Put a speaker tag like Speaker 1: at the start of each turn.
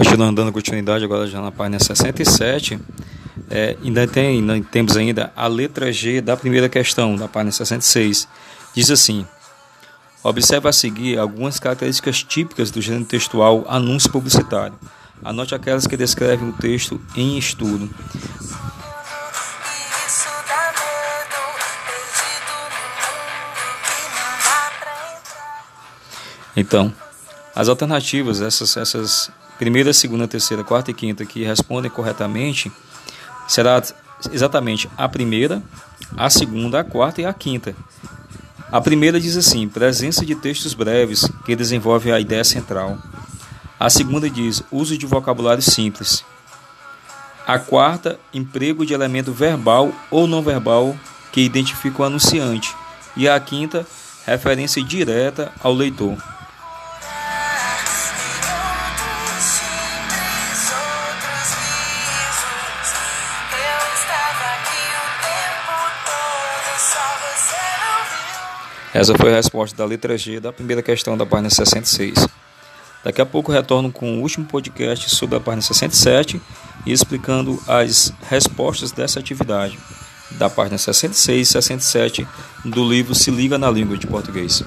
Speaker 1: Continuando dando continuidade agora já na página 67, é, ainda tem, ainda temos ainda a letra G da primeira questão, da página 66. Diz assim: Observe a seguir algumas características típicas do gênero textual anúncio publicitário. Anote aquelas que descrevem o texto em estudo. Então, as alternativas, essas, essas primeira, segunda, terceira, quarta e quinta que respondem corretamente, será exatamente a primeira, a segunda, a quarta e a quinta. A primeira diz assim: presença de textos breves que desenvolvem a ideia central. A segunda diz uso de vocabulário simples. A quarta, emprego de elemento verbal ou não verbal que identifica o anunciante. E a quinta, referência direta ao leitor. Essa foi a resposta da letra G da primeira questão da página 66. Daqui a pouco retorno com o último podcast sobre a página 67 e explicando as respostas dessa atividade da página 66 e 67 do livro Se Liga na Língua de Português.